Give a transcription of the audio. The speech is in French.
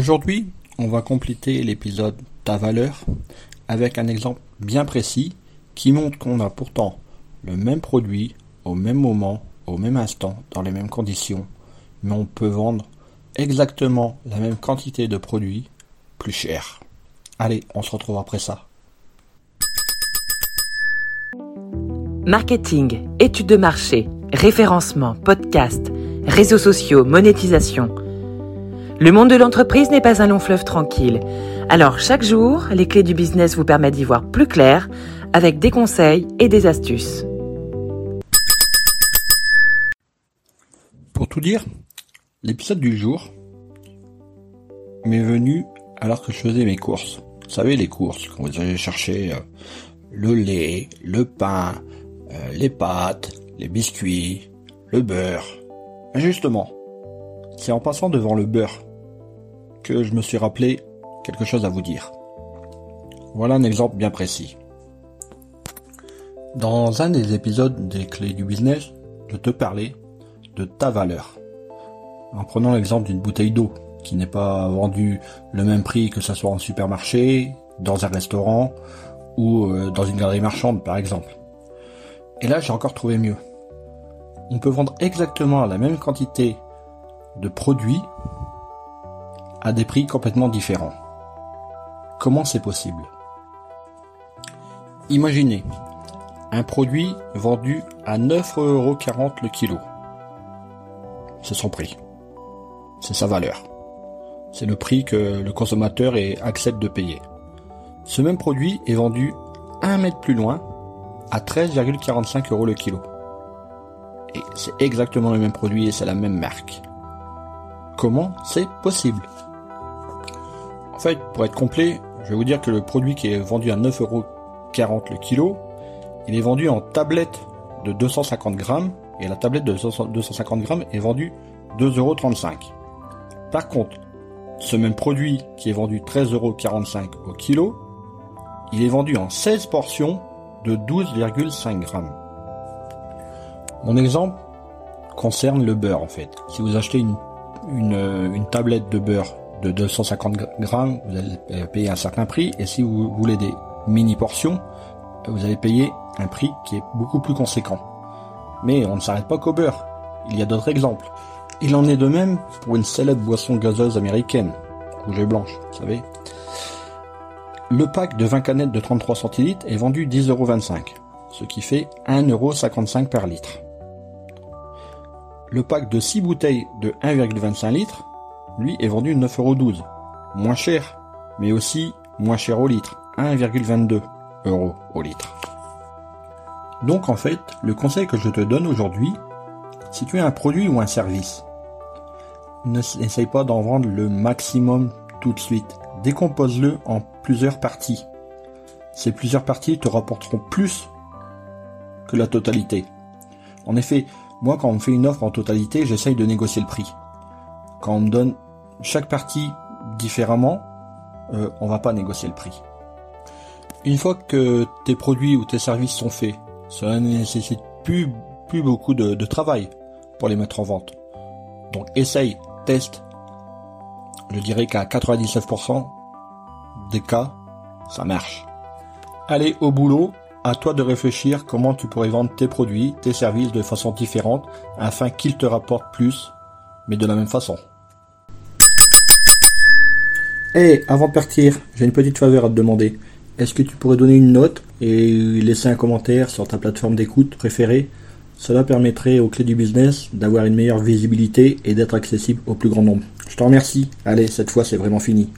Aujourd'hui, on va compléter l'épisode Ta valeur avec un exemple bien précis qui montre qu'on a pourtant le même produit au même moment, au même instant, dans les mêmes conditions, mais on peut vendre exactement la même quantité de produits plus cher. Allez, on se retrouve après ça. Marketing, études de marché, référencement, podcast, réseaux sociaux, monétisation. Le monde de l'entreprise n'est pas un long fleuve tranquille. Alors chaque jour, les clés du business vous permettent d'y voir plus clair avec des conseils et des astuces. Pour tout dire, l'épisode du jour m'est venu alors que je faisais mes courses. Vous savez les courses, quand vous allez chercher euh, le lait, le pain, euh, les pâtes, les biscuits, le beurre. Justement, c'est en passant devant le beurre que je me suis rappelé quelque chose à vous dire. Voilà un exemple bien précis. Dans un des épisodes des clés du business, je te parlais de ta valeur. En prenant l'exemple d'une bouteille d'eau qui n'est pas vendue le même prix que ce soit en supermarché, dans un restaurant ou euh, dans une galerie marchande par exemple. Et là j'ai encore trouvé mieux. On peut vendre exactement la même quantité de produits à des prix complètement différents. Comment c'est possible? Imaginez un produit vendu à 9,40€ le kilo. C'est son prix. C'est sa valeur. C'est le prix que le consommateur accepte de payer. Ce même produit est vendu un mètre plus loin à 13,45 euros le kilo. Et c'est exactement le même produit et c'est la même marque. Comment c'est possible? En fait, pour être complet, je vais vous dire que le produit qui est vendu à 9,40 euros le kilo, il est vendu en tablette de 250 grammes et la tablette de 250 grammes est vendue 2,35 euros. Par contre, ce même produit qui est vendu 13,45 euros au kilo, il est vendu en 16 portions de 12,5 grammes. Mon exemple concerne le beurre en fait. Si vous achetez une, tablette de beurre de 250 grammes, vous allez payer un certain prix. Et si vous voulez des mini portions, vous allez payer un prix qui est beaucoup plus conséquent. Mais on ne s'arrête pas qu'au beurre. Il y a d'autres exemples. Il en est de même pour une célèbre boisson gazeuse américaine, rouge et blanche, vous savez. Le pack de 20 canettes de 33 centilitres est vendu 10,25€, ce qui fait 1,55€ par litre. Le pack de 6 bouteilles de 1,25 litres, lui, est vendu 9,12€, moins cher, mais aussi moins cher au litre, 1,22€ au litre. Donc en fait, le conseil que je te donne aujourd'hui, si tu as un produit ou un service, n'essaye pas d'en vendre le maximum tout de suite. Décompose-le en plusieurs parties. Ces plusieurs parties te rapporteront plus que la totalité. En effet, moi quand on me fait une offre en totalité, j'essaye de négocier le prix. Quand on me donne chaque partie différemment, euh, on va pas négocier le prix. Une fois que tes produits ou tes services sont faits, cela ne nécessite plus, plus beaucoup de, de travail pour les mettre en vente. Donc essaye, teste. Je dirais qu'à 99% des cas, ça marche. Allez au boulot, à toi de réfléchir comment tu pourrais vendre tes produits, tes services de façon différente afin qu'ils te rapportent plus, mais de la même façon. Eh, avant de partir, j'ai une petite faveur à te demander. Est-ce que tu pourrais donner une note et laisser un commentaire sur ta plateforme d'écoute préférée? Cela permettrait aux clés du business d'avoir une meilleure visibilité et d'être accessible au plus grand nombre. Je te remercie. Allez, cette fois c'est vraiment fini.